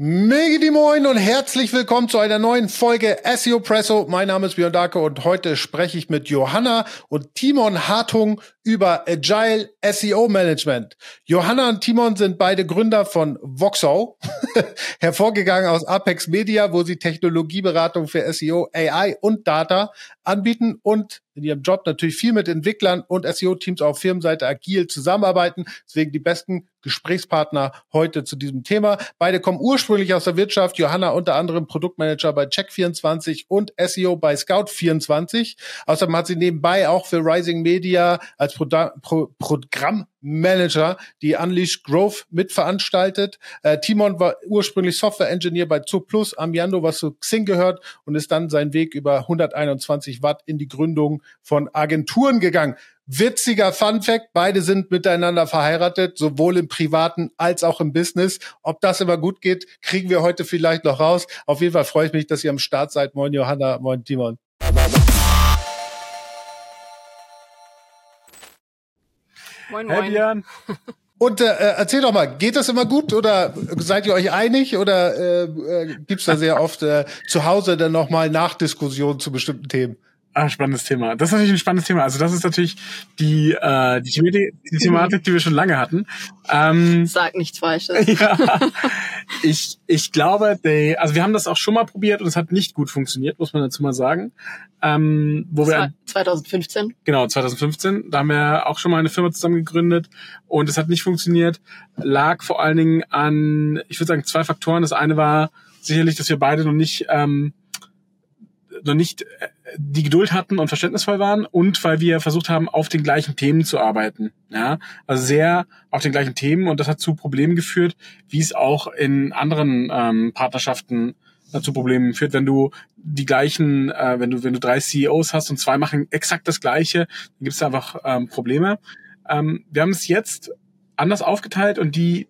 Mega Moin und herzlich willkommen zu einer neuen Folge SEO Presso. Mein Name ist Björn Darke und heute spreche ich mit Johanna und Timon Hartung über Agile SEO Management. Johanna und Timon sind beide Gründer von Voxo, hervorgegangen aus Apex Media, wo sie Technologieberatung für SEO, AI und Data anbieten und in ihrem Job natürlich viel mit Entwicklern und SEO-Teams auf Firmenseite agil zusammenarbeiten. Deswegen die besten Gesprächspartner heute zu diesem Thema. Beide kommen ursprünglich aus der Wirtschaft. Johanna unter anderem Produktmanager bei Check24 und SEO bei Scout24. Außerdem hat sie nebenbei auch für Rising Media als Pro Pro Programmmanager die Unleash Growth mitveranstaltet. Äh, Timon war ursprünglich Software Engineer bei Zug Plus, Amiando, was zu Xing gehört und ist dann seinen Weg über 121 Watt in die Gründung von Agenturen gegangen. Witziger Fun Fact, beide sind miteinander verheiratet, sowohl im privaten als auch im Business. Ob das immer gut geht, kriegen wir heute vielleicht noch raus. Auf jeden Fall freue ich mich, dass ihr am Start seid. Moin Johanna, moin Timon. Moin, moin. Hey, Björn. Und äh, erzähl doch mal, geht das immer gut oder seid ihr euch einig oder äh, äh, gibt's da sehr oft äh, zu Hause dann nochmal Nachdiskussionen zu bestimmten Themen? Ah, spannendes Thema. Das ist natürlich ein spannendes Thema. Also das ist natürlich die, äh, die, Thematik, die Thematik, die wir schon lange hatten. Ähm, Sag nichts Falsches. Ja, ich, ich glaube, die, also wir haben das auch schon mal probiert und es hat nicht gut funktioniert, muss man dazu mal sagen. Ähm, wo wir 2015. Genau, 2015. Da haben wir auch schon mal eine Firma zusammen gegründet und es hat nicht funktioniert. Lag vor allen Dingen an, ich würde sagen, zwei Faktoren. Das eine war sicherlich, dass wir beide noch nicht ähm, noch nicht äh, die Geduld hatten und verständnisvoll waren und weil wir versucht haben, auf den gleichen Themen zu arbeiten. Ja, also sehr auf den gleichen Themen und das hat zu Problemen geführt, wie es auch in anderen ähm, Partnerschaften äh, zu Problemen führt, wenn du die gleichen, äh, wenn du wenn du drei CEOs hast und zwei machen exakt das Gleiche, dann gibt es einfach ähm, Probleme. Ähm, wir haben es jetzt anders aufgeteilt und die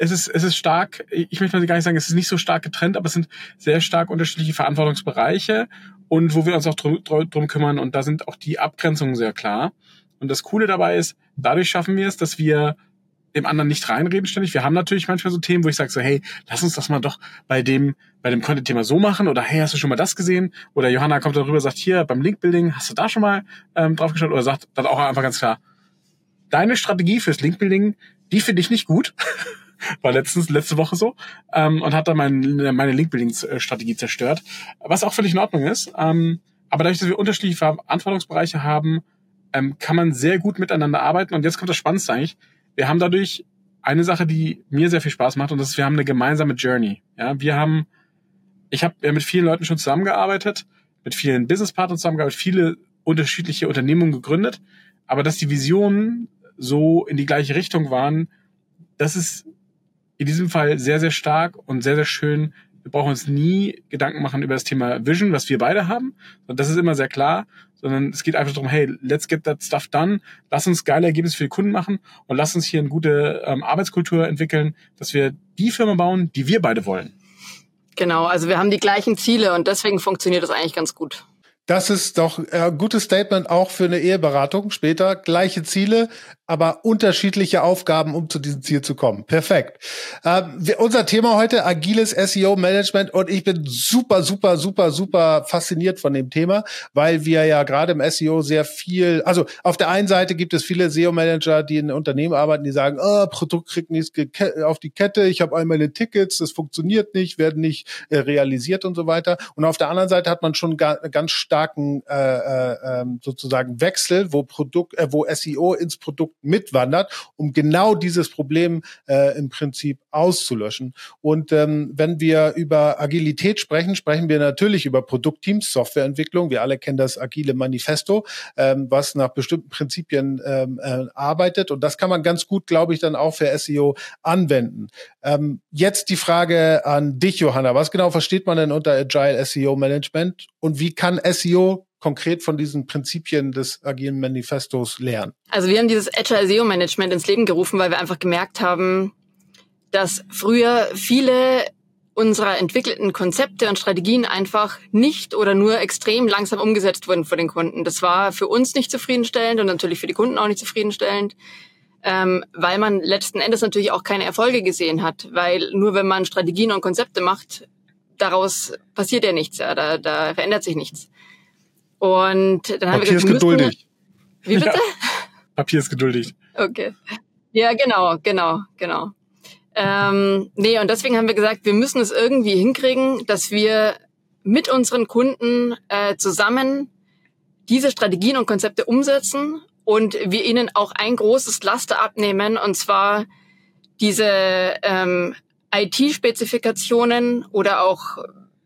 es ist, es ist stark, ich möchte mal gar nicht sagen, es ist nicht so stark getrennt, aber es sind sehr stark unterschiedliche Verantwortungsbereiche und wo wir uns auch drum, drum kümmern und da sind auch die Abgrenzungen sehr klar. Und das Coole dabei ist, dadurch schaffen wir es, dass wir dem anderen nicht reinreden ständig. Wir haben natürlich manchmal so Themen, wo ich sage so, hey, lass uns das mal doch bei dem, bei dem Content-Thema so machen oder hey, hast du schon mal das gesehen? Oder Johanna kommt darüber, sagt hier beim Link-Building, hast du da schon mal ähm, drauf geschaut? Oder sagt dann auch einfach ganz klar, deine Strategie fürs Link-Building, die finde ich nicht gut. War letztens, letzte Woche so. Ähm, und hat dann mein, meine Link-Building-Strategie zerstört. Was auch völlig in Ordnung ist. Ähm, aber dadurch, dass wir unterschiedliche Verantwortungsbereiche haben, ähm, kann man sehr gut miteinander arbeiten. Und jetzt kommt das Spannendste eigentlich. Wir haben dadurch eine Sache, die mir sehr viel Spaß macht, und das ist, wir haben eine gemeinsame Journey. Ja, wir haben, ich habe ja mit vielen Leuten schon zusammengearbeitet, mit vielen Businesspartnern zusammengearbeitet, viele unterschiedliche Unternehmungen gegründet, aber dass die Visionen so in die gleiche Richtung waren, das ist in diesem Fall sehr, sehr stark und sehr, sehr schön. Wir brauchen uns nie Gedanken machen über das Thema Vision, was wir beide haben. Und das ist immer sehr klar, sondern es geht einfach darum, hey, let's get that stuff done. Lass uns geile Ergebnisse für die Kunden machen und lass uns hier eine gute ähm, Arbeitskultur entwickeln, dass wir die Firma bauen, die wir beide wollen. Genau, also wir haben die gleichen Ziele und deswegen funktioniert das eigentlich ganz gut. Das ist doch ein gutes Statement auch für eine Eheberatung später. Gleiche Ziele, aber unterschiedliche Aufgaben, um zu diesem Ziel zu kommen. Perfekt. Ähm, wir, unser Thema heute, agiles SEO-Management. Und ich bin super, super, super, super fasziniert von dem Thema, weil wir ja gerade im SEO sehr viel, also auf der einen Seite gibt es viele SEO-Manager, die in Unternehmen arbeiten, die sagen, oh, Produkt kriegt nichts auf die Kette, ich habe all meine Tickets, das funktioniert nicht, werden nicht äh, realisiert und so weiter. Und auf der anderen Seite hat man schon ga, ganz starken äh, äh, ähm, sozusagen Wechsel, wo Produkt, äh, wo SEO ins Produkt mitwandert, um genau dieses Problem äh, im Prinzip auszulöschen. Und ähm, wenn wir über Agilität sprechen, sprechen wir natürlich über Produktteams, Softwareentwicklung. Wir alle kennen das agile Manifesto, ähm, was nach bestimmten Prinzipien ähm, äh, arbeitet. Und das kann man ganz gut, glaube ich, dann auch für SEO anwenden. Ähm, jetzt die Frage an dich, Johanna. Was genau versteht man denn unter Agile SEO Management und wie kann SEO konkret von diesen Prinzipien des agilen Manifestos lernen? Also wir haben dieses Agile SEO Management ins Leben gerufen, weil wir einfach gemerkt haben, dass früher viele unserer entwickelten Konzepte und Strategien einfach nicht oder nur extrem langsam umgesetzt wurden vor den Kunden. Das war für uns nicht zufriedenstellend und natürlich für die Kunden auch nicht zufriedenstellend. ähm, weil man letzten Endes natürlich auch keine Erfolge gesehen hat, weil nur wenn man Strategien und Konzepte macht, daraus passiert ja nichts, ja, da, da verändert sich nichts. Und dann haben Papier wir gesagt, ist geduldig. Wie bitte? Ja. Papier ist geduldig. Okay. Ja, genau, genau, genau. Ähm, nee, und deswegen haben wir gesagt, wir müssen es irgendwie hinkriegen, dass wir mit unseren Kunden äh, zusammen diese Strategien und Konzepte umsetzen und wir ihnen auch ein großes Laster abnehmen, und zwar diese ähm, IT-Spezifikationen oder auch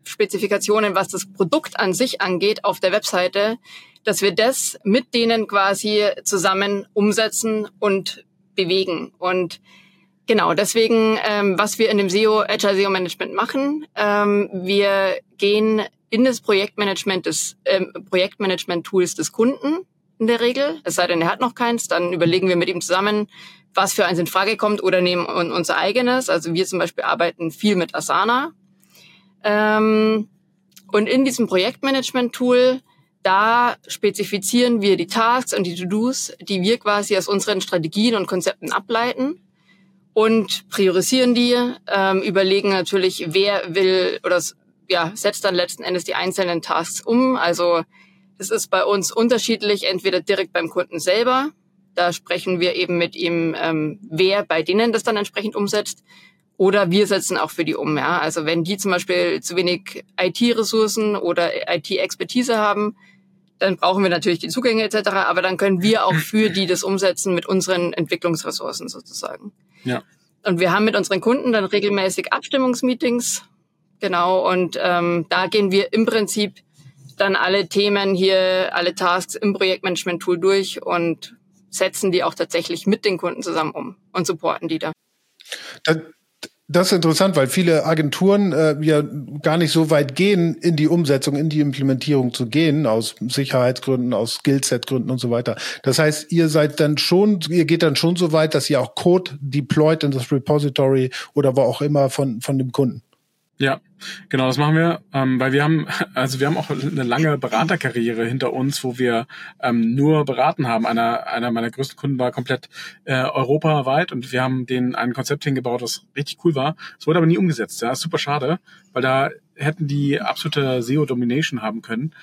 Spezifikationen, was das Produkt an sich angeht, auf der Webseite, dass wir das mit denen quasi zusammen umsetzen und bewegen. Und genau, deswegen, ähm, was wir in dem SEO, Agile SEO Management machen, ähm, wir gehen in das Projektmanagement des ähm, Projektmanagement-Tools des Kunden in der Regel. Es sei denn, er hat noch keins, dann überlegen wir mit ihm zusammen, was für eins in Frage kommt oder nehmen unser eigenes. Also wir zum Beispiel arbeiten viel mit Asana. Ähm, und in diesem Projektmanagement-Tool, da spezifizieren wir die Tasks und die To-Dos, die wir quasi aus unseren Strategien und Konzepten ableiten und priorisieren die, ähm, überlegen natürlich, wer will oder ja, setzt dann letzten Endes die einzelnen Tasks um. Also es ist bei uns unterschiedlich, entweder direkt beim Kunden selber da sprechen wir eben mit ihm, ähm, wer bei denen das dann entsprechend umsetzt. Oder wir setzen auch für die um. Ja? Also wenn die zum Beispiel zu wenig IT-Ressourcen oder IT-Expertise haben, dann brauchen wir natürlich die Zugänge etc. Aber dann können wir auch für die das umsetzen mit unseren Entwicklungsressourcen sozusagen. Ja. Und wir haben mit unseren Kunden dann regelmäßig Abstimmungsmeetings. Genau. Und ähm, da gehen wir im Prinzip dann alle Themen hier, alle Tasks im Projektmanagement-Tool durch und setzen die auch tatsächlich mit den Kunden zusammen um und supporten die da. Das, das ist interessant, weil viele Agenturen äh, ja gar nicht so weit gehen, in die Umsetzung, in die Implementierung zu gehen, aus Sicherheitsgründen, aus Skillset-Gründen und so weiter. Das heißt, ihr seid dann schon, ihr geht dann schon so weit, dass ihr auch Code deployt in das Repository oder wo auch immer von, von dem Kunden. Ja, genau, das machen wir, ähm, weil wir haben, also wir haben auch eine lange Beraterkarriere hinter uns, wo wir ähm, nur beraten haben. Einer, einer meiner größten Kunden war komplett äh, europaweit und wir haben denen ein Konzept hingebaut, das richtig cool war. Es wurde aber nie umgesetzt. Ja, super schade, weil da hätten die absolute SEO-Domination haben können.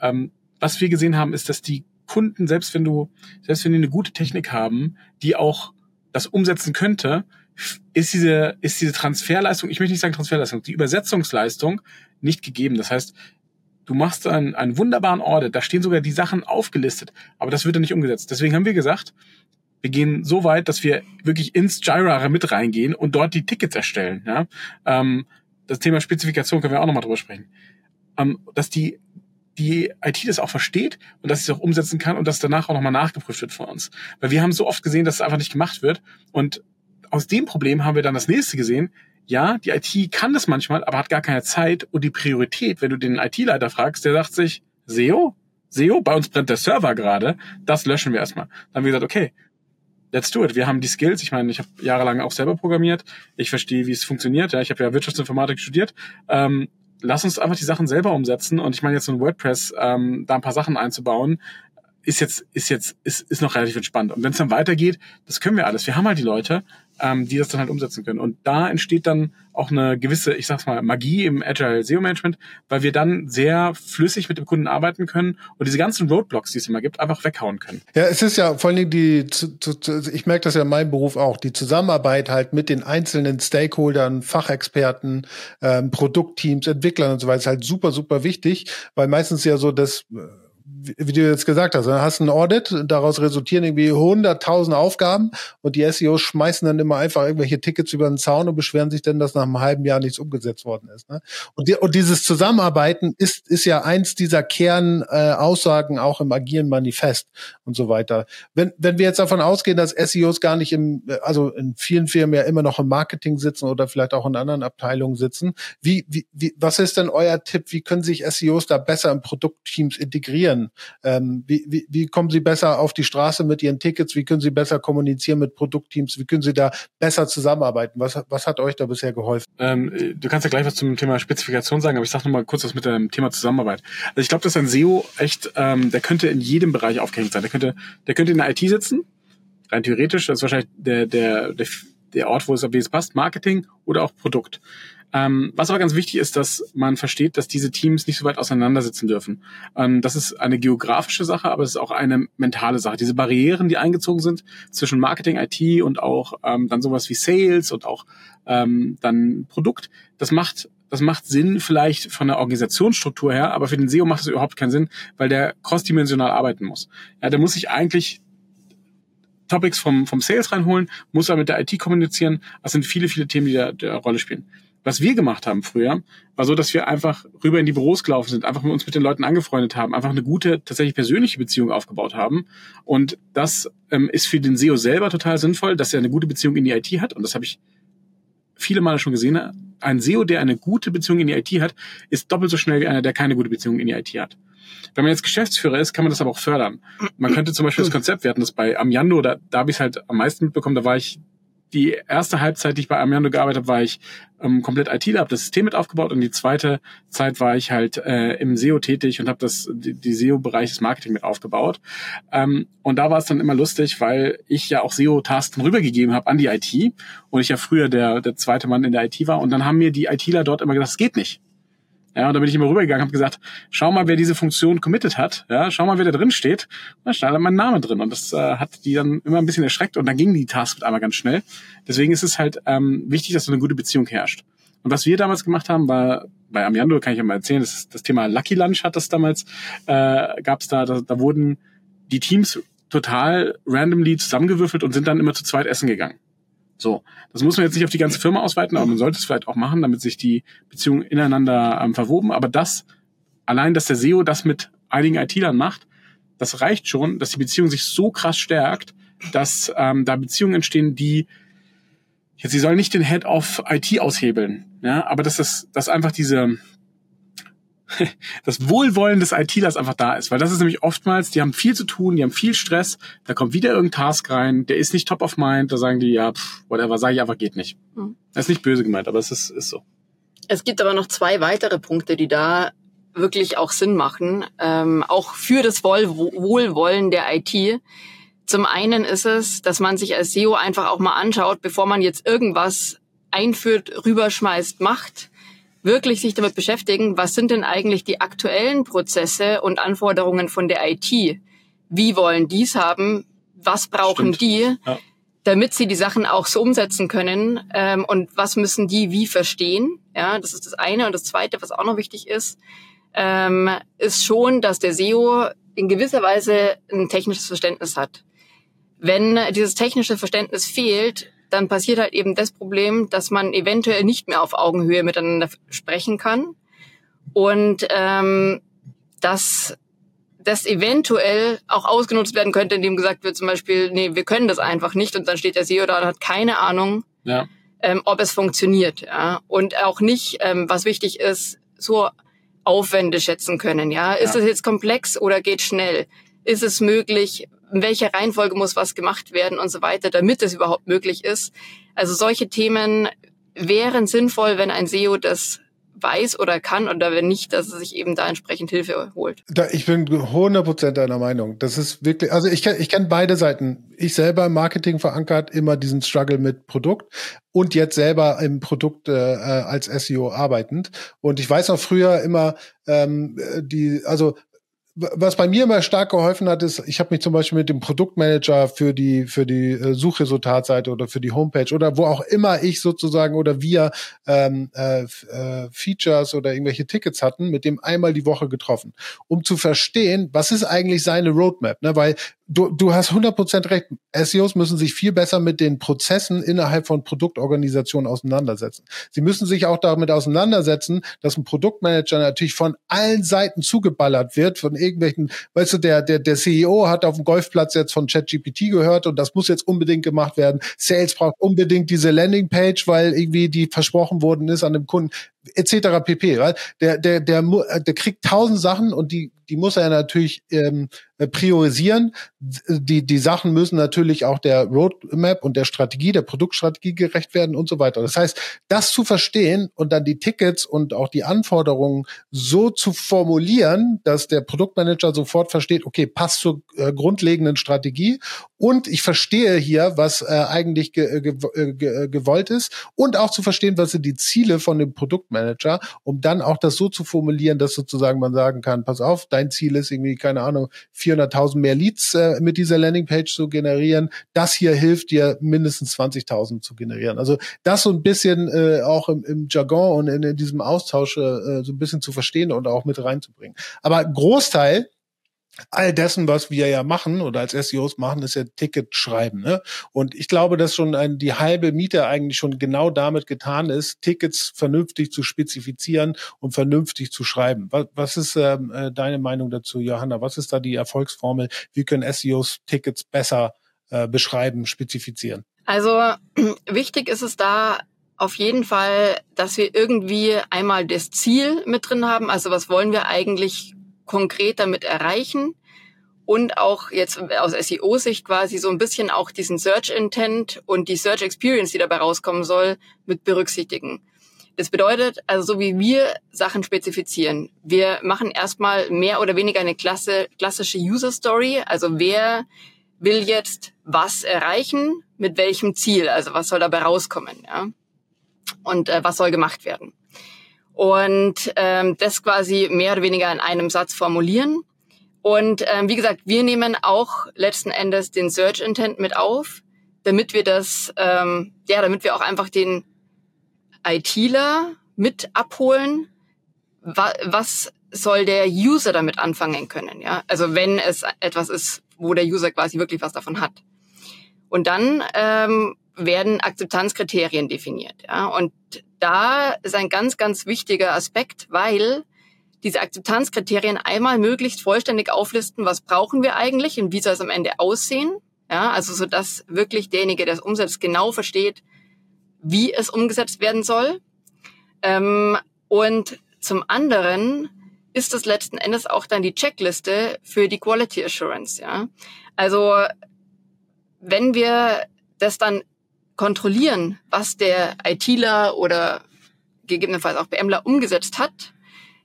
Ähm, was wir gesehen haben, ist, dass die Kunden, selbst wenn du, selbst wenn die eine gute Technik haben, die auch das umsetzen könnte, ist diese, ist diese Transferleistung, ich möchte nicht sagen Transferleistung, die Übersetzungsleistung nicht gegeben. Das heißt, du machst einen, einen wunderbaren Audit, da stehen sogar die Sachen aufgelistet, aber das wird dann nicht umgesetzt. Deswegen haben wir gesagt, wir gehen so weit, dass wir wirklich ins Jira mit reingehen und dort die Tickets erstellen. Ja? Ähm, das Thema Spezifikation können wir auch nochmal drüber sprechen. Ähm, dass die die IT das auch versteht und dass sie es auch umsetzen kann und dass danach auch nochmal nachgeprüft wird von uns. Weil wir haben so oft gesehen, dass es einfach nicht gemacht wird und aus dem Problem haben wir dann das nächste gesehen. Ja, die IT kann das manchmal, aber hat gar keine Zeit und die Priorität. Wenn du den IT-Leiter fragst, der sagt sich, SEO? SEO? Bei uns brennt der Server gerade. Das löschen wir erstmal. Dann haben wir gesagt, okay, let's do it. Wir haben die Skills. Ich meine, ich habe jahrelang auch selber programmiert. Ich verstehe, wie es funktioniert. Ja, ich habe ja Wirtschaftsinformatik studiert. Ähm, lass uns einfach die Sachen selber umsetzen. Und ich meine, jetzt so ein WordPress, ähm, da ein paar Sachen einzubauen, ist jetzt, ist jetzt, ist, ist noch relativ entspannt. Und wenn es dann weitergeht, das können wir alles. Wir haben halt die Leute, ähm, die das dann halt umsetzen können. Und da entsteht dann auch eine gewisse, ich sag's mal, Magie im Agile SEO Management, weil wir dann sehr flüssig mit dem Kunden arbeiten können und diese ganzen Roadblocks, die es immer gibt, einfach weghauen können. Ja, es ist ja vor allen Dingen die, ich merke das ja in meinem Beruf auch, die Zusammenarbeit halt mit den einzelnen Stakeholdern, Fachexperten, ähm, Produktteams, Entwicklern und so weiter ist halt super, super wichtig, weil meistens ja so das wie du jetzt gesagt hast, dann hast du ein Audit, daraus resultieren irgendwie hunderttausend Aufgaben und die SEOs schmeißen dann immer einfach irgendwelche Tickets über den Zaun und beschweren sich dann, dass nach einem halben Jahr nichts umgesetzt worden ist. Ne? Und, die, und dieses Zusammenarbeiten ist, ist ja eins dieser Kernaussagen äh, auch im agilen Manifest und so weiter. Wenn, wenn wir jetzt davon ausgehen, dass SEOs gar nicht im, also in vielen Firmen ja immer noch im Marketing sitzen oder vielleicht auch in anderen Abteilungen sitzen, wie, wie, wie was ist denn euer Tipp? Wie können sich SEOs da besser in Produktteams integrieren? Ähm, wie, wie, wie kommen Sie besser auf die Straße mit Ihren Tickets? Wie können Sie besser kommunizieren mit Produktteams? Wie können Sie da besser zusammenarbeiten? Was, was hat euch da bisher geholfen? Ähm, du kannst ja gleich was zum Thema Spezifikation sagen, aber ich sage noch mal kurz was mit dem Thema Zusammenarbeit. Also ich glaube, dass ein SEO echt, ähm, der könnte in jedem Bereich aufgehängt sein. Der könnte, der könnte in der IT sitzen, rein theoretisch, das ist wahrscheinlich der, der, der, der Ort, wo es am besten passt, Marketing oder auch Produkt. Ähm, was aber ganz wichtig ist, dass man versteht, dass diese Teams nicht so weit auseinandersitzen dürfen. Ähm, das ist eine geografische Sache, aber es ist auch eine mentale Sache. Diese Barrieren, die eingezogen sind zwischen Marketing, IT und auch ähm, dann sowas wie Sales und auch ähm, dann Produkt, das macht das macht Sinn vielleicht von der Organisationsstruktur her, aber für den SEO macht das überhaupt keinen Sinn, weil der crossdimensional arbeiten muss. Ja, der muss sich eigentlich Topics vom, vom Sales reinholen, muss er mit der IT kommunizieren. Das sind viele, viele Themen, die da, da Rolle spielen. Was wir gemacht haben früher, war so, dass wir einfach rüber in die Büros gelaufen sind, einfach mit uns mit den Leuten angefreundet haben, einfach eine gute, tatsächlich persönliche Beziehung aufgebaut haben. Und das ähm, ist für den SEO selber total sinnvoll, dass er eine gute Beziehung in die IT hat. Und das habe ich viele Male schon gesehen. Ein SEO, der eine gute Beziehung in die IT hat, ist doppelt so schnell wie einer, der keine gute Beziehung in die IT hat. Wenn man jetzt Geschäftsführer ist, kann man das aber auch fördern. Man könnte zum Beispiel das Konzept, wir hatten das bei Amiando, da, da habe ich es halt am meisten mitbekommen, da war ich die erste Halbzeit, die ich bei Amiando gearbeitet habe, war ich ähm, komplett ITler, habe das System mit aufgebaut und die zweite Zeit war ich halt äh, im SEO tätig und habe das die, die SEO-Bereich des Marketing mit aufgebaut. Ähm, und da war es dann immer lustig, weil ich ja auch SEO-Tasks rübergegeben habe an die IT und ich ja früher der, der zweite Mann in der IT war und dann haben mir die ITler dort immer gesagt, es geht nicht. Ja, und da bin ich immer rübergegangen, habe gesagt, schau mal, wer diese Funktion committed hat. Ja, schau mal, wer da drin steht. Und da stand dann mein Name drin. Und das äh, hat die dann immer ein bisschen erschreckt und dann ging die Task mit einmal ganz schnell. Deswegen ist es halt ähm, wichtig, dass so eine gute Beziehung herrscht. Und was wir damals gemacht haben, war bei Amiando, kann ich ja mal erzählen, das, das Thema Lucky Lunch hat das damals, äh, gab es da, da, da wurden die Teams total randomly zusammengewürfelt und sind dann immer zu zweit essen gegangen. So, das muss man jetzt nicht auf die ganze Firma ausweiten, aber man sollte es vielleicht auch machen, damit sich die Beziehungen ineinander ähm, verwoben. Aber das, allein, dass der SEO das mit einigen IT-Lern macht, das reicht schon, dass die Beziehung sich so krass stärkt, dass ähm, da Beziehungen entstehen, die jetzt, sie sollen nicht den Head of IT aushebeln, ja, aber dass das, dass einfach diese das Wohlwollen des ITlers einfach da ist. Weil das ist nämlich oftmals, die haben viel zu tun, die haben viel Stress, da kommt wieder irgendein Task rein, der ist nicht top of mind, da sagen die, ja, pff, whatever, sage ich einfach, geht nicht. Mhm. Das ist nicht böse gemeint, aber es ist, ist so. Es gibt aber noch zwei weitere Punkte, die da wirklich auch Sinn machen, ähm, auch für das Wohl Wohlwollen der IT. Zum einen ist es, dass man sich als SEO einfach auch mal anschaut, bevor man jetzt irgendwas einführt, rüberschmeißt, macht, wirklich sich damit beschäftigen, was sind denn eigentlich die aktuellen Prozesse und Anforderungen von der IT? Wie wollen dies haben? Was brauchen Stimmt. die? Ja. damit sie die Sachen auch so umsetzen können ähm, und was müssen die wie verstehen. Ja, das ist das eine. Und das zweite, was auch noch wichtig ist, ähm, ist schon, dass der SEO in gewisser Weise ein technisches Verständnis hat. Wenn dieses technische Verständnis fehlt, dann passiert halt eben das Problem, dass man eventuell nicht mehr auf Augenhöhe miteinander sprechen kann und ähm, dass das eventuell auch ausgenutzt werden könnte, indem gesagt wird zum Beispiel, nee, wir können das einfach nicht und dann steht der SEO da und hat keine Ahnung, ja. ähm, ob es funktioniert. Ja? Und auch nicht, ähm, was wichtig ist, so Aufwände schätzen können. Ja, ist es jetzt komplex oder geht schnell? Ist es möglich? In welcher Reihenfolge muss was gemacht werden und so weiter, damit es überhaupt möglich ist. Also solche Themen wären sinnvoll, wenn ein SEO das weiß oder kann oder wenn nicht, dass er sich eben da entsprechend Hilfe holt. Da, ich bin 100% deiner Meinung. Das ist wirklich, also ich, ich kenne beide Seiten. Ich selber im Marketing verankert immer diesen Struggle mit Produkt und jetzt selber im Produkt äh, als SEO arbeitend. Und ich weiß noch früher immer, ähm, die, also was bei mir immer stark geholfen hat, ist, ich habe mich zum Beispiel mit dem Produktmanager für die für die äh, Suchresultatseite oder für die Homepage oder wo auch immer ich sozusagen oder wir ähm, äh, äh, Features oder irgendwelche Tickets hatten, mit dem einmal die Woche getroffen, um zu verstehen, was ist eigentlich seine Roadmap, ne? Weil du, du hast 100% recht. SEOs müssen sich viel besser mit den Prozessen innerhalb von Produktorganisationen auseinandersetzen. Sie müssen sich auch damit auseinandersetzen, dass ein Produktmanager natürlich von allen Seiten zugeballert wird, von irgendwelchen, weißt du, der, der, der CEO hat auf dem Golfplatz jetzt von ChatGPT gehört und das muss jetzt unbedingt gemacht werden. Sales braucht unbedingt diese Landingpage, weil irgendwie die versprochen worden ist an dem Kunden. Etc. pp. Weil der, der, der, der kriegt tausend Sachen und die, die muss er natürlich ähm, priorisieren. Die, die Sachen müssen natürlich auch der Roadmap und der Strategie, der Produktstrategie gerecht werden und so weiter. Das heißt, das zu verstehen und dann die Tickets und auch die Anforderungen so zu formulieren, dass der Produktmanager sofort versteht, okay, passt zur äh, grundlegenden Strategie und ich verstehe hier, was äh, eigentlich ge ge ge gewollt ist und auch zu verstehen, was sind die Ziele von dem Produktmanager, um dann auch das so zu formulieren, dass sozusagen man sagen kann, pass auf, dein Ziel ist irgendwie, keine Ahnung, 400.000 mehr Leads äh, mit dieser Landingpage zu generieren. Das hier hilft dir, mindestens 20.000 zu generieren. Also das so ein bisschen äh, auch im, im Jargon und in, in diesem Austausch äh, so ein bisschen zu verstehen und auch mit reinzubringen. Aber Großteil all dessen, was wir ja machen oder als SEOs machen, ist ja Ticket schreiben. Ne? Und ich glaube, dass schon ein, die halbe Miete eigentlich schon genau damit getan ist, Tickets vernünftig zu spezifizieren und vernünftig zu schreiben. Was, was ist ähm, äh, deine Meinung dazu, Johanna? Was ist da die Erfolgsformel? Wie können SEOs Tickets besser äh, beschreiben, spezifizieren? Also wichtig ist es da auf jeden Fall, dass wir irgendwie einmal das Ziel mit drin haben. Also was wollen wir eigentlich konkret damit erreichen und auch jetzt aus SEO-Sicht quasi so ein bisschen auch diesen Search Intent und die Search Experience, die dabei rauskommen soll, mit berücksichtigen. Das bedeutet, also so wie wir Sachen spezifizieren, wir machen erstmal mehr oder weniger eine klasse, klassische User Story, also wer will jetzt was erreichen, mit welchem Ziel, also was soll dabei rauskommen, ja? Und äh, was soll gemacht werden und ähm, das quasi mehr oder weniger in einem Satz formulieren. Und ähm, wie gesagt, wir nehmen auch letzten Endes den Search Intent mit auf, damit wir das, ähm, ja, damit wir auch einfach den ITler mit abholen. Wa was soll der User damit anfangen können? Ja, also wenn es etwas ist, wo der User quasi wirklich was davon hat. Und dann ähm, werden Akzeptanzkriterien definiert. Ja? Und da ist ein ganz, ganz wichtiger Aspekt, weil diese Akzeptanzkriterien einmal möglichst vollständig auflisten, was brauchen wir eigentlich und wie soll es am Ende aussehen. Ja, also so dass wirklich derjenige, der es umsetzt, genau versteht, wie es umgesetzt werden soll. Ähm, und zum anderen ist das letzten Endes auch dann die Checkliste für die Quality Assurance. Ja, also wenn wir das dann kontrollieren, was der ITler oder gegebenenfalls auch BMler umgesetzt hat,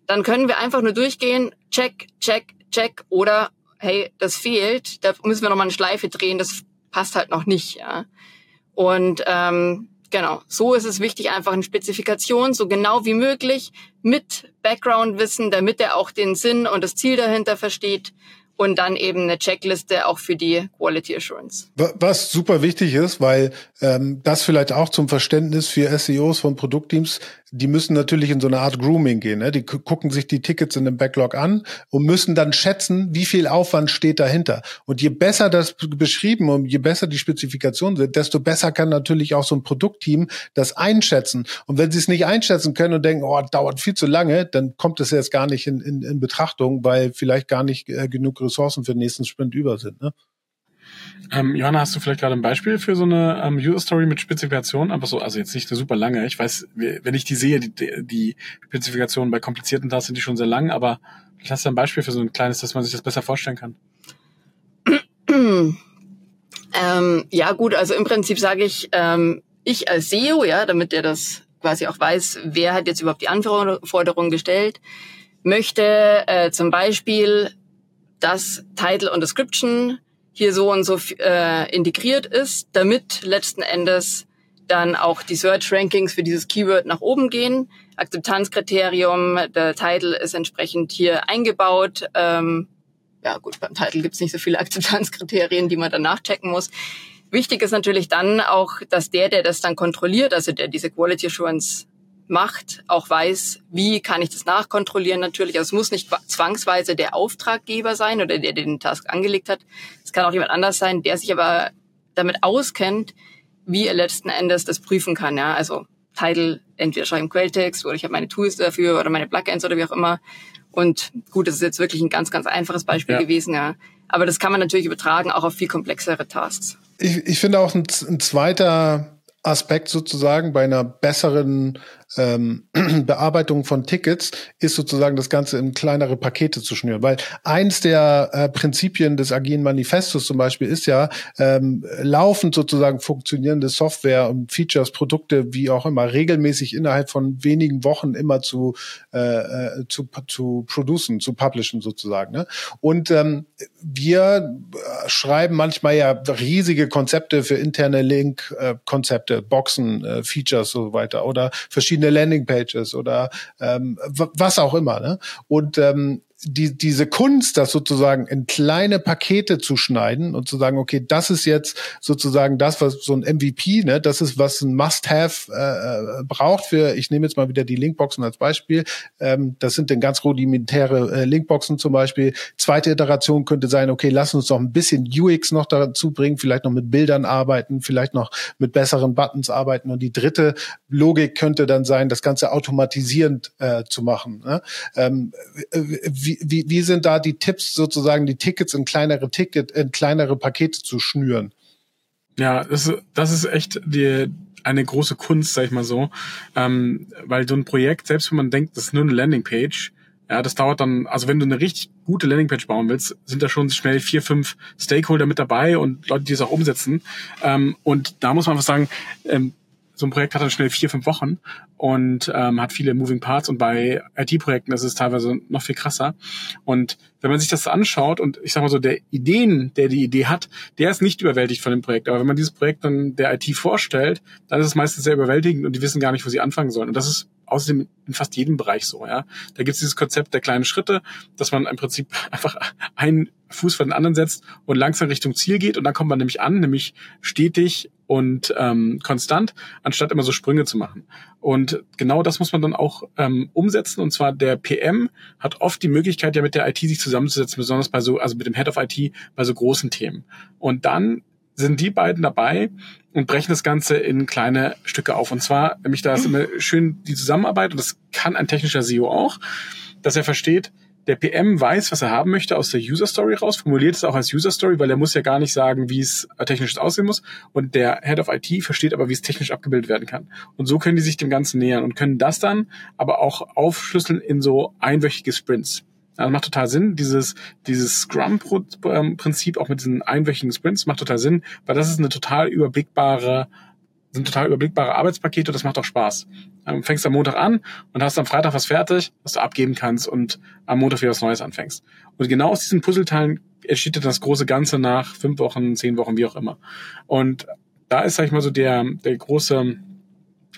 dann können wir einfach nur durchgehen, check, check, check oder hey, das fehlt, da müssen wir nochmal eine Schleife drehen, das passt halt noch nicht. Ja. Und ähm, genau, so ist es wichtig, einfach eine Spezifikation so genau wie möglich mit Background-Wissen, damit er auch den Sinn und das Ziel dahinter versteht und dann eben eine Checkliste auch für die Quality Assurance. Was super wichtig ist, weil ähm, das vielleicht auch zum Verständnis für SEOs von Produktteams, die müssen natürlich in so eine Art Grooming gehen. Ne? Die gucken sich die Tickets in dem Backlog an und müssen dann schätzen, wie viel Aufwand steht dahinter. Und je besser das beschrieben und je besser die Spezifikationen sind, desto besser kann natürlich auch so ein Produktteam das einschätzen. Und wenn sie es nicht einschätzen können und denken, oh, dauert viel zu lange, dann kommt es jetzt gar nicht in, in, in Betrachtung, weil vielleicht gar nicht äh, genug Ressourcen für den nächsten Sprint über sind. Ne? Ähm, Johanna, hast du vielleicht gerade ein Beispiel für so eine ähm, User Story mit Spezifikation? Aber so, also jetzt nicht so super lange. Ich weiß, wenn ich die sehe, die, die Spezifikationen bei komplizierten Tasks sind die schon sehr lang, aber vielleicht hast du ein Beispiel für so ein kleines, dass man sich das besser vorstellen kann. Ähm, ja, gut, also im Prinzip sage ich, ähm, ich als SEO, ja, damit der das quasi auch weiß, wer hat jetzt überhaupt die Anforderungen gestellt, möchte äh, zum Beispiel das Title und Description hier so und so äh, integriert ist, damit letzten Endes dann auch die Search Rankings für dieses Keyword nach oben gehen. Akzeptanzkriterium, der Title ist entsprechend hier eingebaut. Ähm, ja gut, beim Title gibt's nicht so viele Akzeptanzkriterien, die man danach checken muss. Wichtig ist natürlich dann auch, dass der, der das dann kontrolliert, also der diese Quality Assurance macht, auch weiß, wie kann ich das nachkontrollieren natürlich. Also es muss nicht zwangsweise der Auftraggeber sein oder der, der den Task angelegt hat. Es kann auch jemand anders sein, der sich aber damit auskennt, wie er letzten Endes das prüfen kann. Ja? Also Title, entweder schreibe im Quelltext oder ich habe meine Tools dafür oder meine Plugins oder wie auch immer. Und gut, das ist jetzt wirklich ein ganz, ganz einfaches Beispiel ja. gewesen, ja. Aber das kann man natürlich übertragen, auch auf viel komplexere Tasks. Ich, ich finde auch ein, ein zweiter Aspekt sozusagen bei einer besseren ähm, Bearbeitung von Tickets ist sozusagen das Ganze in kleinere Pakete zu schnüren. Weil eins der äh, Prinzipien des agilen Manifestos zum Beispiel ist ja, ähm, laufend sozusagen funktionierende Software und Features, Produkte, wie auch immer, regelmäßig innerhalb von wenigen Wochen immer zu, äh, äh zu, zu producen, zu publishen sozusagen. Ne? Und ähm, wir schreiben manchmal ja riesige Konzepte für interne Link-Konzepte, äh, Boxen, äh, Features so weiter oder verschiedene Landingpages oder ähm, was auch immer. Ne? Und ähm, die, diese Kunst, das sozusagen in kleine Pakete zu schneiden und zu sagen, okay, das ist jetzt sozusagen das, was so ein MVP, ne, das ist, was ein Must-Have äh, äh, braucht für, ich nehme jetzt mal wieder die Linkboxen als Beispiel. Ähm, das sind dann ganz rudimentäre äh, Linkboxen zum Beispiel. Zweite Iteration könnte sein, okay, lass uns noch ein bisschen UX noch dazu bringen, vielleicht noch mit Bildern arbeiten, vielleicht noch mit besseren Buttons arbeiten. Und die dritte Logik könnte dann sein, das Ganze automatisierend äh, zu machen. Ne? Ähm, wie, wie, wie sind da die Tipps sozusagen, die Tickets in kleinere Ticket, in kleinere Pakete zu schnüren? Ja, das, das ist echt die, eine große Kunst, sag ich mal so, ähm, weil so ein Projekt, selbst wenn man denkt, das ist nur eine Landingpage, ja, das dauert dann, also wenn du eine richtig gute Landingpage bauen willst, sind da schon schnell vier, fünf Stakeholder mit dabei und Leute, die es auch umsetzen. Ähm, und da muss man einfach sagen, ähm, so ein Projekt hat dann schnell vier, fünf Wochen und ähm, hat viele Moving Parts und bei IT-Projekten ist es teilweise noch viel krasser. Und wenn man sich das anschaut und ich sag mal so, der Ideen, der die Idee hat, der ist nicht überwältigt von dem Projekt. Aber wenn man dieses Projekt dann der IT vorstellt, dann ist es meistens sehr überwältigend und die wissen gar nicht, wo sie anfangen sollen. Und das ist außerdem in fast jedem Bereich so, ja. Da gibt es dieses Konzept der kleinen Schritte, dass man im Prinzip einfach einen Fuß vor den anderen setzt und langsam Richtung Ziel geht und dann kommt man nämlich an, nämlich stetig und ähm, konstant, anstatt immer so Sprünge zu machen. Und genau das muss man dann auch ähm, umsetzen. Und zwar der PM hat oft die Möglichkeit, ja mit der IT sich zusammenzusetzen, besonders bei so, also mit dem Head of IT bei so großen Themen. Und dann sind die beiden dabei und brechen das Ganze in kleine Stücke auf. Und zwar, nämlich da ist immer schön die Zusammenarbeit, und das kann ein technischer SEO auch, dass er versteht, der PM weiß, was er haben möchte aus der User Story raus, formuliert es auch als User Story, weil er muss ja gar nicht sagen, wie es technisch aussehen muss. Und der Head of IT versteht aber, wie es technisch abgebildet werden kann. Und so können die sich dem Ganzen nähern und können das dann aber auch aufschlüsseln in so einwöchige Sprints. Also macht total Sinn. Dieses, dieses Scrum-Prinzip auch mit diesen einwöchigen Sprints macht total Sinn, weil das ist eine total überblickbare sind total überblickbare Arbeitspakete, das macht auch Spaß. Ähm, fängst am Montag an und hast am Freitag was fertig, was du abgeben kannst und am Montag wieder was Neues anfängst. Und genau aus diesen Puzzleteilen entsteht dann das große Ganze nach fünf Wochen, zehn Wochen, wie auch immer. Und da ist, sag ich mal, so der, der große,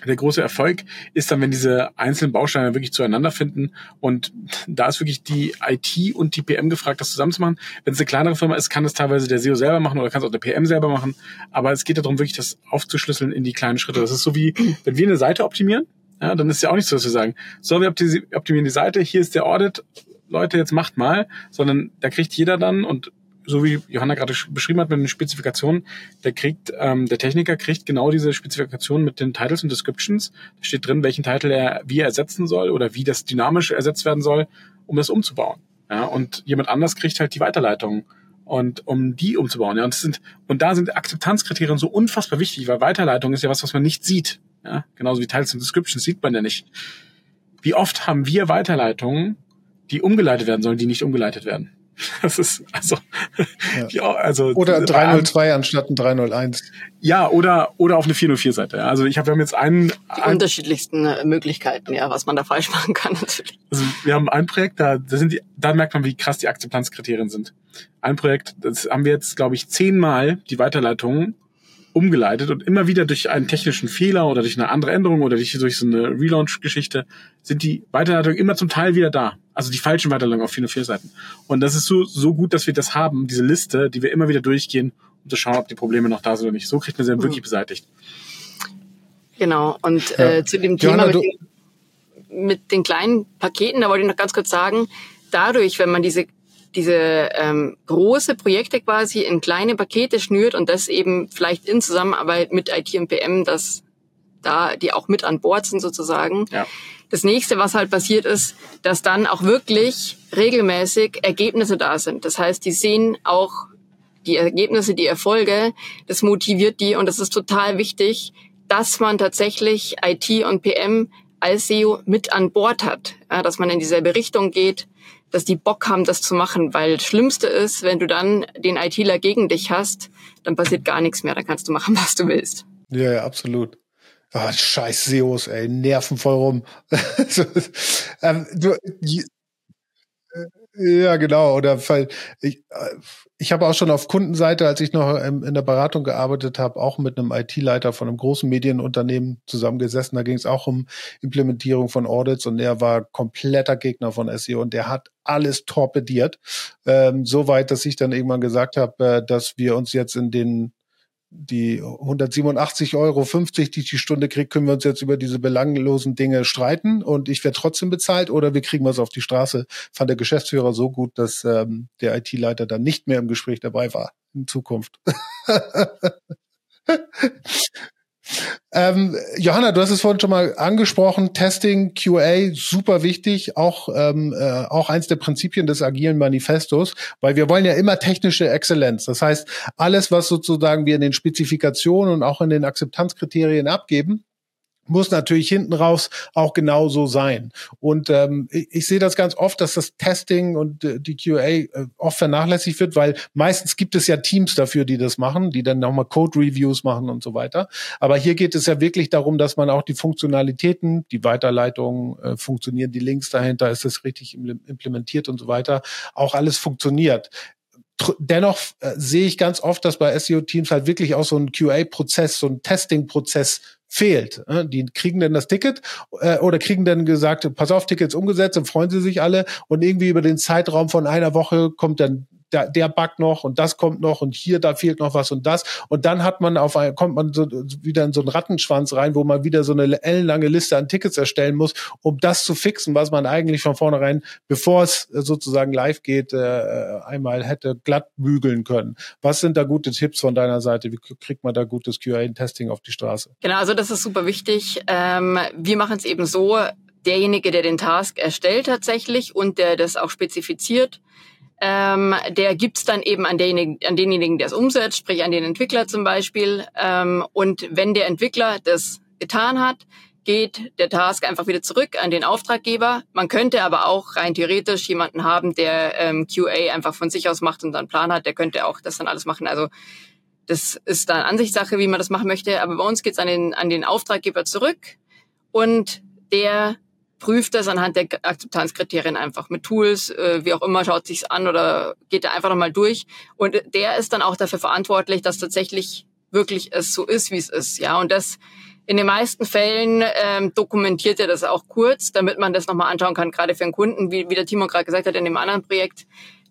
der große Erfolg ist dann, wenn diese einzelnen Bausteine wirklich zueinander finden. Und da ist wirklich die IT und die PM gefragt, das zusammenzumachen. Wenn es eine kleinere Firma ist, kann es teilweise der SEO selber machen oder kann es auch der PM selber machen. Aber es geht darum, wirklich das aufzuschlüsseln in die kleinen Schritte. Das ist so wie, wenn wir eine Seite optimieren, ja, dann ist ja auch nicht so, dass wir sagen, so, wir optimieren die Seite, hier ist der Audit, Leute, jetzt macht mal, sondern da kriegt jeder dann und so wie Johanna gerade beschrieben hat mit den Spezifikationen, der kriegt, ähm, der Techniker kriegt genau diese Spezifikationen mit den Titles und Descriptions. Da steht drin, welchen Titel er wie er ersetzen soll oder wie das dynamisch ersetzt werden soll, um das umzubauen. Ja, und jemand anders kriegt halt die Weiterleitung und um die umzubauen. Ja, und, sind, und da sind Akzeptanzkriterien so unfassbar wichtig, weil Weiterleitung ist ja was, was man nicht sieht. Ja, genauso wie Titles und Descriptions sieht man ja nicht. Wie oft haben wir Weiterleitungen, die umgeleitet werden sollen, die nicht umgeleitet werden? Das ist also, ja. ja also oder 302 ähm, anstatt ein 301. Ja, oder oder auf eine 404-Seite. Also ich habe wir haben jetzt einen die ein, unterschiedlichsten äh, Möglichkeiten, ja, was man da falsch machen kann natürlich. Also wir haben ein Projekt, da, da sind die, da merkt man, wie krass die Akzeptanzkriterien sind. Ein Projekt, das haben wir jetzt, glaube ich, zehnmal die Weiterleitungen umgeleitet und immer wieder durch einen technischen Fehler oder durch eine andere Änderung oder durch, durch so eine Relaunch-Geschichte sind die Weiterleitungen immer zum Teil wieder da. Also die falschen Weiterleitungen auf 404 Seiten. Und das ist so, so gut, dass wir das haben, diese Liste, die wir immer wieder durchgehen, um zu schauen, ob die Probleme noch da sind oder nicht. So kriegt man sie dann mhm. wirklich beseitigt. Genau. Und ja. äh, zu dem Thema mit den, mit den kleinen Paketen, da wollte ich noch ganz kurz sagen, dadurch, wenn man diese diese ähm, große Projekte quasi in kleine Pakete schnürt und das eben vielleicht in Zusammenarbeit mit IT und PM, dass da die auch mit an Bord sind sozusagen. Ja. Das nächste, was halt passiert ist, dass dann auch wirklich regelmäßig Ergebnisse da sind. Das heißt, die sehen auch die Ergebnisse, die Erfolge, das motiviert die und das ist total wichtig, dass man tatsächlich IT und PM als SEO mit an Bord hat, ja, dass man in dieselbe Richtung geht, dass die Bock haben, das zu machen, weil das Schlimmste ist, wenn du dann den ITler gegen dich hast, dann passiert gar nichts mehr, dann kannst du machen, was du willst. Ja, ja absolut. Ah, scheiß SEOs, ey, nerven voll rum. ähm, du, ja, genau. Oder weil ich, äh, ich habe auch schon auf Kundenseite, als ich noch in der Beratung gearbeitet habe, auch mit einem IT-Leiter von einem großen Medienunternehmen zusammengesessen. Da ging es auch um Implementierung von Audits und der war kompletter Gegner von SEO und der hat alles torpediert. Ähm, so weit, dass ich dann irgendwann gesagt habe, äh, dass wir uns jetzt in den die 187,50 Euro, die ich die Stunde kriege, können wir uns jetzt über diese belanglosen Dinge streiten und ich werde trotzdem bezahlt oder wir kriegen was auf die Straße. Fand der Geschäftsführer so gut, dass ähm, der IT-Leiter dann nicht mehr im Gespräch dabei war in Zukunft. Ähm, Johanna, du hast es vorhin schon mal angesprochen. Testing, QA, super wichtig. Auch, ähm, äh, auch eins der Prinzipien des agilen Manifestos, weil wir wollen ja immer technische Exzellenz. Das heißt, alles, was sozusagen wir in den Spezifikationen und auch in den Akzeptanzkriterien abgeben, muss natürlich hinten raus auch genauso sein. Und ähm, ich, ich sehe das ganz oft, dass das Testing und äh, die QA äh, oft vernachlässigt wird, weil meistens gibt es ja Teams dafür, die das machen, die dann nochmal Code-Reviews machen und so weiter. Aber hier geht es ja wirklich darum, dass man auch die Funktionalitäten, die Weiterleitung, äh, funktionieren die Links dahinter, ist das richtig implementiert und so weiter, auch alles funktioniert dennoch äh, sehe ich ganz oft, dass bei SEO-Teams halt wirklich auch so ein QA-Prozess, so ein Testing-Prozess fehlt. Ne? Die kriegen dann das Ticket äh, oder kriegen dann gesagt, pass auf, Tickets umgesetzt, dann freuen sie sich alle und irgendwie über den Zeitraum von einer Woche kommt dann der, der Bug noch und das kommt noch und hier, da fehlt noch was und das. Und dann hat man auf ein, kommt man so, wieder in so einen Rattenschwanz rein, wo man wieder so eine ellenlange Liste an Tickets erstellen muss, um das zu fixen, was man eigentlich von vornherein, bevor es sozusagen live geht, äh, einmal hätte glatt bügeln können. Was sind da gute Tipps von deiner Seite? Wie kriegt man da gutes QA-Testing auf die Straße? Genau, also das ist super wichtig. Ähm, wir machen es eben so, derjenige, der den Task erstellt tatsächlich und der das auch spezifiziert, ähm, der gibt's dann eben an, denjenigen, an denjenigen, der es umsetzt, sprich an den Entwickler zum Beispiel. Ähm, und wenn der Entwickler das getan hat, geht der Task einfach wieder zurück an den Auftraggeber. Man könnte aber auch rein theoretisch jemanden haben, der ähm, QA einfach von sich aus macht und dann Plan hat, der könnte auch das dann alles machen. Also das ist dann Ansichtssache, wie man das machen möchte. Aber bei uns geht's an den, an den Auftraggeber zurück und der prüft das anhand der Akzeptanzkriterien einfach mit Tools, äh, wie auch immer, schaut sich's an oder geht da einfach nochmal durch. Und der ist dann auch dafür verantwortlich, dass tatsächlich wirklich es so ist, wie es ist. Ja, und das in den meisten Fällen ähm, dokumentiert er das auch kurz, damit man das nochmal anschauen kann, gerade für einen Kunden, wie, wie der Timo gerade gesagt hat, in dem anderen Projekt.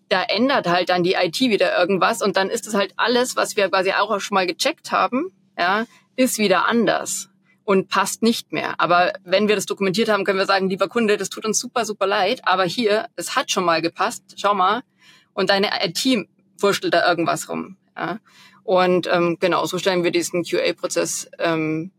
Da ändert halt dann die IT wieder irgendwas und dann ist es halt alles, was wir quasi auch schon mal gecheckt haben, ja, ist wieder anders und passt nicht mehr. Aber wenn wir das dokumentiert haben, können wir sagen, lieber Kunde, das tut uns super, super leid, aber hier, es hat schon mal gepasst, schau mal. Und deine IT wurschtelt da irgendwas rum. Ja. Und ähm, genau, so stellen wir diesen QA-Prozess ähm,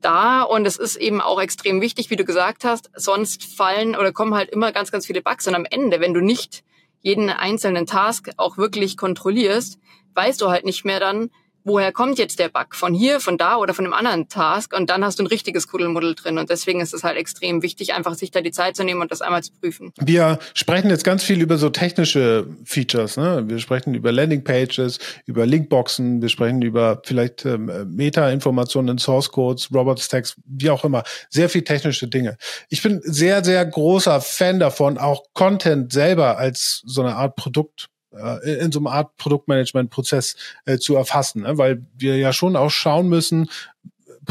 dar. Und es ist eben auch extrem wichtig, wie du gesagt hast, sonst fallen oder kommen halt immer ganz, ganz viele Bugs. Und am Ende, wenn du nicht jeden einzelnen Task auch wirklich kontrollierst, weißt du halt nicht mehr dann, woher kommt jetzt der Bug? Von hier, von da oder von einem anderen Task? Und dann hast du ein richtiges Kuddelmuddel drin. Und deswegen ist es halt extrem wichtig, einfach sich da die Zeit zu nehmen und das einmal zu prüfen. Wir sprechen jetzt ganz viel über so technische Features. Ne? Wir sprechen über Landingpages, über Linkboxen, wir sprechen über vielleicht ähm, Meta-Informationen in Source Codes, Robot Stacks, wie auch immer. Sehr viel technische Dinge. Ich bin sehr, sehr großer Fan davon, auch Content selber als so eine Art Produkt äh, in so einer Art Produktmanagement-Prozess äh, zu erfassen, ne? weil wir ja schon auch schauen müssen,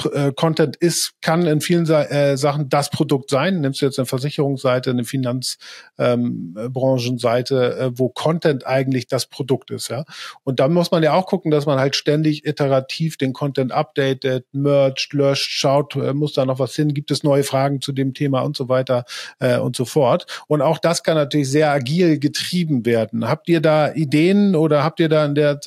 äh, Content ist, kann in vielen äh, Sachen das Produkt sein. Nimmst du jetzt eine Versicherungsseite, eine Finanzbranchenseite, ähm, äh, wo Content eigentlich das Produkt ist, ja. Und da muss man ja auch gucken, dass man halt ständig iterativ den Content updatet, mergt, löscht, schaut, äh, muss da noch was hin, gibt es neue Fragen zu dem Thema und so weiter äh, und so fort. Und auch das kann natürlich sehr agil getrieben werden. Habt ihr da Ideen oder habt ihr da in der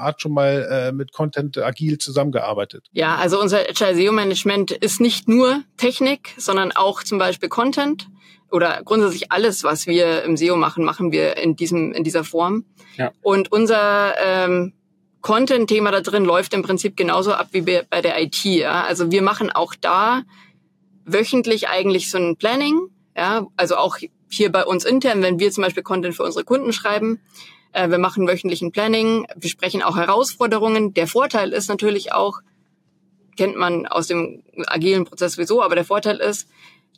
Art schon mal mit Content agil zusammengearbeitet? Ja, also unser Agile SEO Management ist nicht nur Technik, sondern auch zum Beispiel Content oder grundsätzlich alles, was wir im SEO machen, machen wir in diesem in dieser Form. Ja. Und unser ähm, Content-Thema da drin läuft im Prinzip genauso ab wie bei der IT. Ja? Also wir machen auch da wöchentlich eigentlich so ein Planning, ja, also auch hier bei uns intern, wenn wir zum Beispiel Content für unsere Kunden schreiben, äh, wir machen wöchentlichen Planning, wir sprechen auch Herausforderungen. Der Vorteil ist natürlich auch, kennt man aus dem agilen Prozess sowieso, aber der Vorteil ist,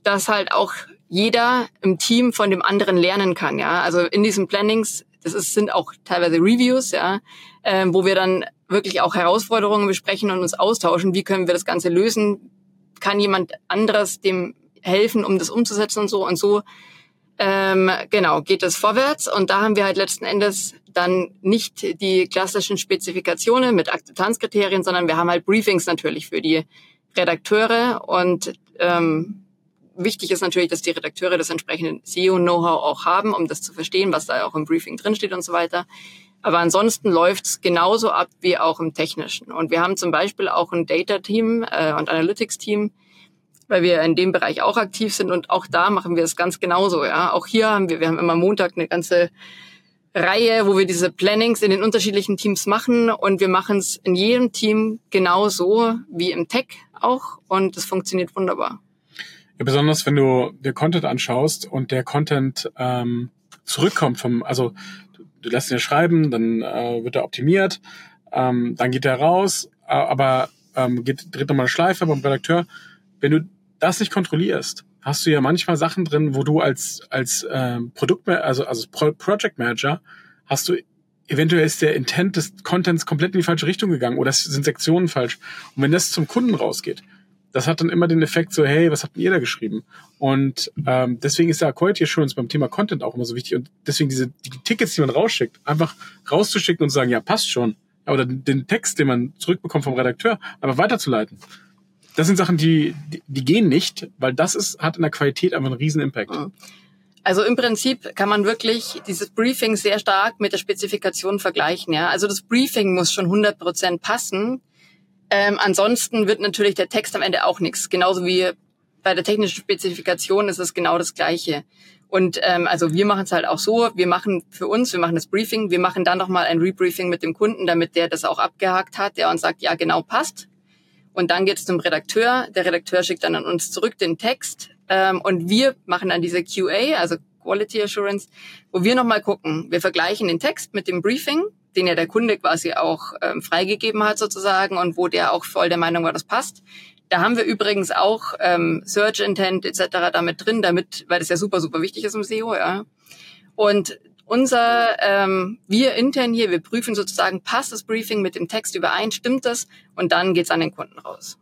dass halt auch jeder im Team von dem anderen lernen kann, ja. Also in diesen Plannings, das ist, sind auch teilweise Reviews, ja, äh, wo wir dann wirklich auch Herausforderungen besprechen und uns austauschen. Wie können wir das Ganze lösen? Kann jemand anderes dem helfen, um das umzusetzen und so und so ähm, genau, geht es vorwärts. Und da haben wir halt letzten Endes dann nicht die klassischen Spezifikationen mit Akzeptanzkriterien, sondern wir haben halt Briefings natürlich für die Redakteure. Und ähm, wichtig ist natürlich, dass die Redakteure das entsprechende SEO-Know-how auch haben, um das zu verstehen, was da auch im Briefing drinsteht und so weiter. Aber ansonsten läuft's genauso ab wie auch im Technischen. Und wir haben zum Beispiel auch ein Data-Team äh, und Analytics-Team, weil wir in dem Bereich auch aktiv sind und auch da machen wir es ganz genauso. Ja, auch hier haben wir, wir haben immer Montag eine ganze Reihe, wo wir diese Plannings in den unterschiedlichen Teams machen und wir machen es in jedem Team genauso wie im Tech auch und es funktioniert wunderbar. Ja, besonders wenn du dir Content anschaust und der Content ähm, zurückkommt vom, also du, du lässt ihn ja schreiben, dann äh, wird er optimiert, ähm, dann geht er raus, äh, aber ähm, geht, dreht nochmal eine Schleife beim Redakteur. Wenn du das nicht kontrollierst, hast du ja manchmal Sachen drin, wo du als als äh, Produkt also also Project Manager hast du eventuell ist der Intent des Contents komplett in die falsche Richtung gegangen oder es sind Sektionen falsch. Und wenn das zum Kunden rausgeht, das hat dann immer den Effekt so, hey, was habt ihr da geschrieben? Und ähm, deswegen ist ja Quality Assurance beim Thema Content auch immer so wichtig und deswegen diese die Tickets, die man rausschickt, einfach rauszuschicken und zu sagen, ja, passt schon. Oder den Text, den man zurückbekommt vom Redakteur, einfach weiterzuleiten das sind Sachen, die, die, die gehen nicht, weil das ist, hat in der Qualität einfach einen riesen Impact. Also im Prinzip kann man wirklich dieses Briefing sehr stark mit der Spezifikation vergleichen. Ja? Also das Briefing muss schon 100 Prozent passen. Ähm, ansonsten wird natürlich der Text am Ende auch nichts. Genauso wie bei der technischen Spezifikation ist es genau das Gleiche. Und ähm, also wir machen es halt auch so, wir machen für uns, wir machen das Briefing, wir machen dann nochmal ein Rebriefing mit dem Kunden, damit der das auch abgehakt hat, der uns sagt, ja genau passt. Und dann geht es zum Redakteur. Der Redakteur schickt dann an uns zurück den Text. Ähm, und wir machen dann diese QA, also Quality Assurance, wo wir nochmal gucken. Wir vergleichen den Text mit dem Briefing, den ja der Kunde quasi auch ähm, freigegeben hat sozusagen und wo der auch voll der Meinung war, das passt. Da haben wir übrigens auch ähm, Search Intent etc. damit drin, damit, weil das ja super, super wichtig ist im SEO, ja. Und unser, ähm, wir intern hier, wir prüfen sozusagen, passt das Briefing mit dem Text überein, stimmt das? Und dann geht's an den Kunden raus.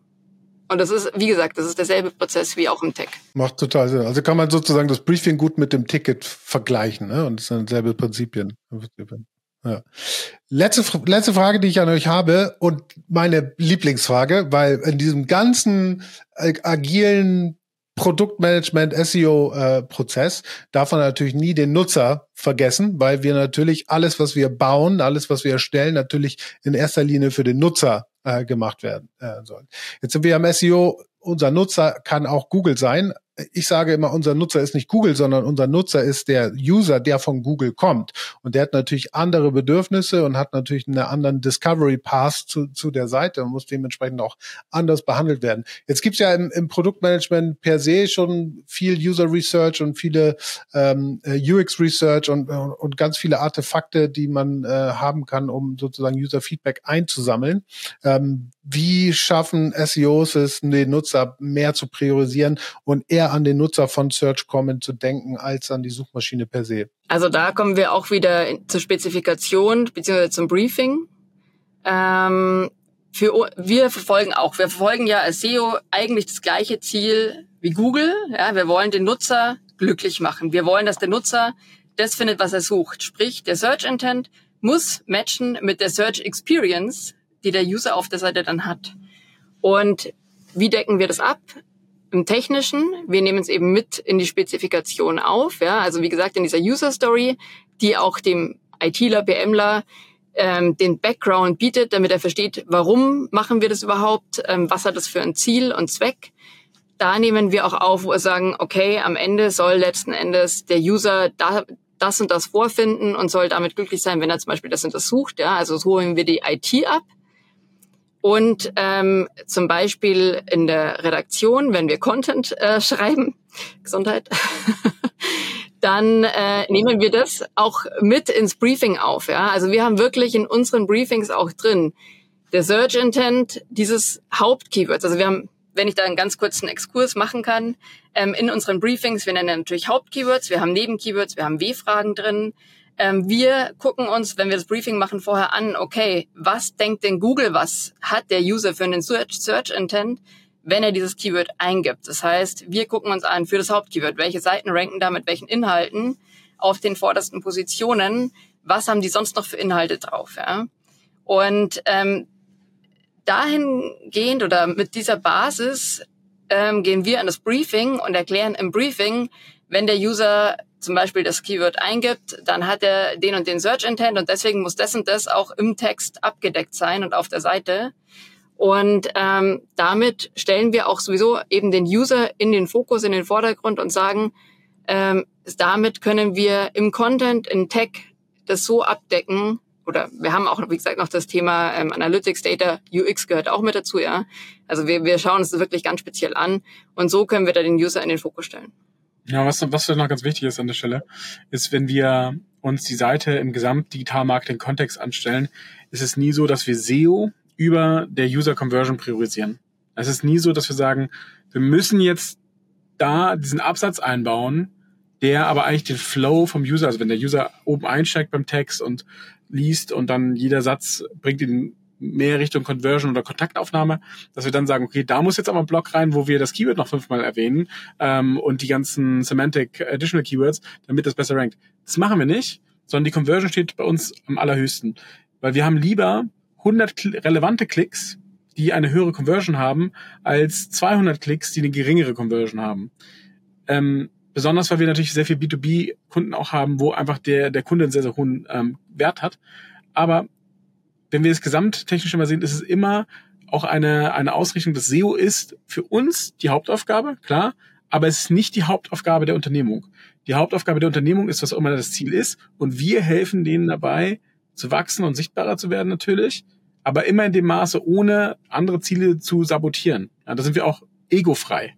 Und das ist, wie gesagt, das ist derselbe Prozess wie auch im Tech. Macht total Sinn. Also kann man sozusagen das Briefing gut mit dem Ticket vergleichen, ne? Und es sind selbe Prinzipien. Ja. Letzte, letzte Frage, die ich an euch habe und meine Lieblingsfrage, weil in diesem ganzen äh, agilen Produktmanagement, SEO-Prozess äh, darf man natürlich nie den Nutzer vergessen, weil wir natürlich alles, was wir bauen, alles, was wir erstellen, natürlich in erster Linie für den Nutzer äh, gemacht werden äh, sollen. Jetzt sind wir am SEO, unser Nutzer kann auch Google sein, ich sage immer, unser Nutzer ist nicht Google, sondern unser Nutzer ist der User, der von Google kommt. Und der hat natürlich andere Bedürfnisse und hat natürlich einen anderen Discovery Path zu, zu der Seite und muss dementsprechend auch anders behandelt werden. Jetzt gibt's ja im, im Produktmanagement per se schon viel User Research und viele ähm, UX Research und, und ganz viele Artefakte, die man äh, haben kann, um sozusagen User Feedback einzusammeln. Ähm, wie schaffen SEOs es, den Nutzer mehr zu priorisieren und eher an den Nutzer von Search Comment zu denken, als an die Suchmaschine per se? Also da kommen wir auch wieder zur Spezifikation bzw. zum Briefing. Ähm, für, wir verfolgen auch, wir verfolgen ja als SEO eigentlich das gleiche Ziel wie Google. Ja, wir wollen den Nutzer glücklich machen. Wir wollen, dass der Nutzer das findet, was er sucht. Sprich, der Search Intent muss matchen mit der Search Experience, die der User auf der Seite dann hat. Und wie decken wir das ab? Im Technischen, wir nehmen es eben mit in die Spezifikation auf. Ja? Also wie gesagt, in dieser User Story, die auch dem ITler, BMler ähm, den Background bietet, damit er versteht, warum machen wir das überhaupt, ähm, was hat das für ein Ziel und Zweck. Da nehmen wir auch auf, wo wir sagen, okay, am Ende soll letzten Endes der User da, das und das vorfinden und soll damit glücklich sein, wenn er zum Beispiel das und das sucht. Ja? Also so holen wir die IT ab Und ähm, zum Beispiel in der Redaktion, wenn wir Content äh, schreiben, Gesundheit, dann äh, nehmen wir das auch mit ins Briefing auf. Ja? Also wir haben wirklich in unseren Briefings auch drin der Search Intent dieses Hauptkeywords. Also wir haben, wenn ich da einen ganz kurzen Exkurs machen kann, ähm, in unseren Briefings, wir nennen natürlich Hauptkeywords, wir haben Nebenkeywords, wir haben W-Fragen drin. Ähm, wir gucken uns, wenn wir das Briefing machen, vorher an, okay, was denkt denn Google, was hat der User für einen Search, Search Intent? wenn er dieses Keyword eingibt. Das heißt, wir gucken uns an für das Hauptkeyword, welche Seiten ranken da mit welchen Inhalten auf den vordersten Positionen, was haben die sonst noch für Inhalte drauf. Ja? Und ähm, dahingehend oder mit dieser Basis ähm, gehen wir an das Briefing und erklären im Briefing, wenn der User zum Beispiel das Keyword eingibt, dann hat er den und den Search Intent und deswegen muss das und das auch im Text abgedeckt sein und auf der Seite. Und ähm, damit stellen wir auch sowieso eben den User in den Fokus, in den Vordergrund und sagen, ähm, damit können wir im Content, in Tech das so abdecken, oder wir haben auch, wie gesagt, noch das Thema ähm, Analytics, Data, UX gehört auch mit dazu, ja. Also wir, wir schauen das wirklich ganz speziell an und so können wir da den User in den Fokus stellen. Ja, was, was noch ganz wichtig ist an der Stelle, ist, wenn wir uns die Seite im Gesamt-Digital-Marketing-Kontext anstellen, ist es nie so, dass wir SEO über der User Conversion priorisieren. Es ist nie so, dass wir sagen, wir müssen jetzt da diesen Absatz einbauen, der aber eigentlich den Flow vom User, also wenn der User oben einsteigt beim Text und liest und dann jeder Satz bringt ihn mehr Richtung Conversion oder Kontaktaufnahme, dass wir dann sagen, okay, da muss jetzt aber ein Block rein, wo wir das Keyword noch fünfmal erwähnen ähm, und die ganzen Semantic Additional Keywords, damit das besser rankt. Das machen wir nicht, sondern die Conversion steht bei uns am allerhöchsten, weil wir haben lieber 100 relevante Klicks, die eine höhere Conversion haben, als 200 Klicks, die eine geringere Conversion haben. Ähm, besonders, weil wir natürlich sehr viel B2B-Kunden auch haben, wo einfach der, der Kunde einen sehr, sehr hohen ähm, Wert hat. Aber wenn wir es gesamttechnisch immer sehen, ist es immer auch eine, eine Ausrichtung, dass SEO ist für uns die Hauptaufgabe, klar, aber es ist nicht die Hauptaufgabe der Unternehmung. Die Hauptaufgabe der Unternehmung ist, was auch immer das Ziel ist, und wir helfen denen dabei, zu wachsen und sichtbarer zu werden natürlich, aber immer in dem Maße, ohne andere Ziele zu sabotieren. Ja, da sind wir auch egofrei.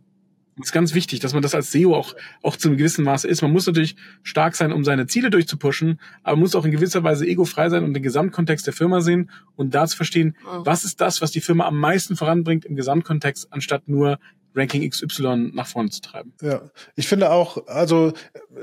Das ist ganz wichtig, dass man das als SEO auch, auch zu einem gewissen Maße ist. Man muss natürlich stark sein, um seine Ziele durchzupushen, aber man muss auch in gewisser Weise egofrei sein und den Gesamtkontext der Firma sehen und da zu verstehen, mhm. was ist das, was die Firma am meisten voranbringt im Gesamtkontext, anstatt nur Ranking XY nach vorne zu treiben. Ja, ich finde auch, also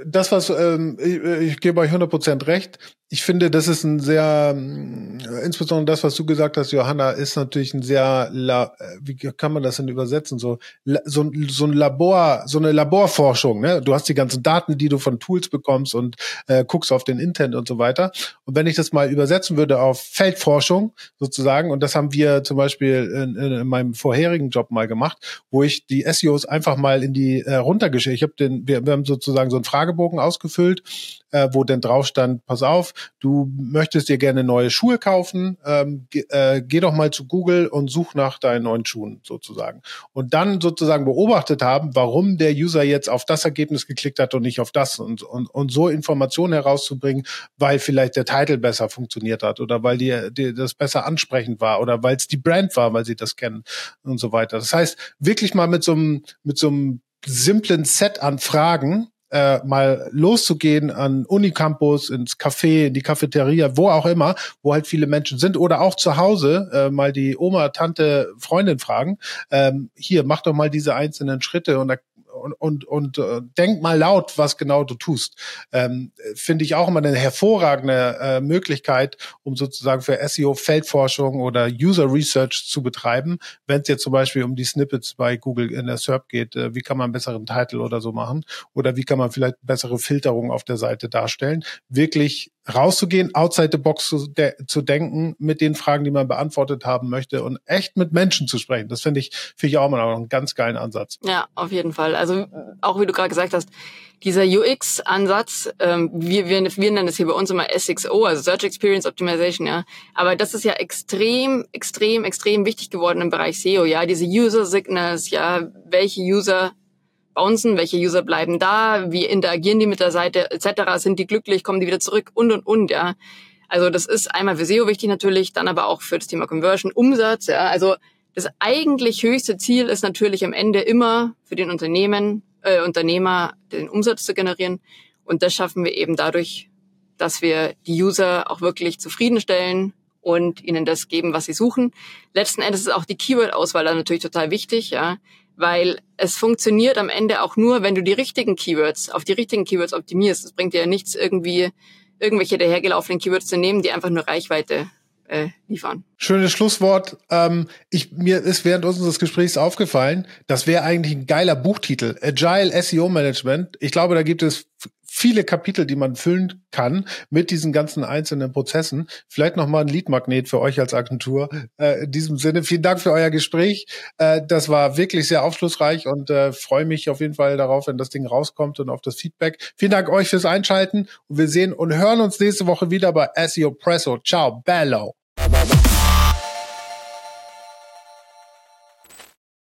das, was ähm, ich, ich gebe euch 100% recht, ich finde, das ist ein sehr, äh, insbesondere das, was du gesagt hast, Johanna, ist natürlich ein sehr, La, äh, wie kann man das denn übersetzen? So, so, so ein Labor, so eine Laborforschung. Ne? Du hast die ganzen Daten, die du von Tools bekommst und äh, guckst auf den Intent und so weiter. Und wenn ich das mal übersetzen würde auf Feldforschung sozusagen, und das haben wir zum Beispiel in, in meinem vorherigen Job mal gemacht, wo ich die SEOs einfach mal in die äh, runtergeschickt. Ich habe den, wir, wir haben sozusagen so einen Fragebogen ausgefüllt äh, wo denn drauf stand, pass auf, du möchtest dir gerne neue Schuhe kaufen, ähm, ge äh, geh doch mal zu Google und such nach deinen neuen Schuhen sozusagen. Und dann sozusagen beobachtet haben, warum der User jetzt auf das Ergebnis geklickt hat und nicht auf das und, und, und so Informationen herauszubringen, weil vielleicht der Titel besser funktioniert hat oder weil die, die das besser ansprechend war oder weil es die Brand war, weil sie das kennen und so weiter. Das heißt, wirklich mal mit so einem, mit so einem simplen Set an Fragen äh, mal loszugehen an Unicampus, ins Café, in die Cafeteria, wo auch immer, wo halt viele Menschen sind oder auch zu Hause äh, mal die Oma, Tante, Freundin fragen, ähm, hier, mach doch mal diese einzelnen Schritte und da und, und, und äh, denk mal laut, was genau du tust. Ähm, Finde ich auch immer eine hervorragende äh, Möglichkeit, um sozusagen für SEO Feldforschung oder User Research zu betreiben. Wenn es jetzt zum Beispiel um die Snippets bei Google in der SERP geht, äh, wie kann man einen besseren Titel oder so machen? Oder wie kann man vielleicht bessere Filterung auf der Seite darstellen? Wirklich rauszugehen, outside the box zu, de zu denken, mit den Fragen, die man beantwortet haben möchte und echt mit Menschen zu sprechen. Das finde ich, finde ich auch mal einen ganz geilen Ansatz. Ja, auf jeden Fall. Also auch wie du gerade gesagt hast, dieser UX-Ansatz, ähm, wir, wir, wir nennen das hier bei uns immer SXO, also Search Experience Optimization, ja. Aber das ist ja extrem, extrem, extrem wichtig geworden im Bereich SEO, ja. Diese User Signals, ja, welche User bouncen, welche User bleiben da, wie interagieren die mit der Seite etc., sind die glücklich, kommen die wieder zurück und und und, ja. Also das ist einmal für SEO wichtig natürlich, dann aber auch für das Thema Conversion, Umsatz. Ja, also das eigentlich höchste Ziel ist natürlich am Ende immer für den Unternehmen, äh, Unternehmer den Umsatz zu generieren. Und das schaffen wir eben dadurch, dass wir die User auch wirklich zufriedenstellen und ihnen das geben, was sie suchen. Letzten Endes ist auch die Keyword-Auswahl dann natürlich total wichtig, ja, weil es funktioniert am Ende auch nur, wenn du die richtigen Keywords auf die richtigen Keywords optimierst. Es bringt dir ja nichts irgendwie irgendwelche dahergelaufenen Keywords zu nehmen, die einfach nur Reichweite äh, liefern. Schönes Schlusswort. Ähm, ich, mir ist während unseres Gesprächs aufgefallen, das wäre eigentlich ein geiler Buchtitel. Agile SEO Management. Ich glaube, da gibt es viele Kapitel, die man füllen kann mit diesen ganzen einzelnen Prozessen. Vielleicht noch mal ein Leadmagnet für euch als Agentur. Äh, in diesem Sinne, vielen Dank für euer Gespräch. Äh, das war wirklich sehr aufschlussreich und äh, freue mich auf jeden Fall darauf, wenn das Ding rauskommt und auf das Feedback. Vielen Dank euch fürs Einschalten und wir sehen und hören uns nächste Woche wieder bei SEO Presso. Ciao, bello.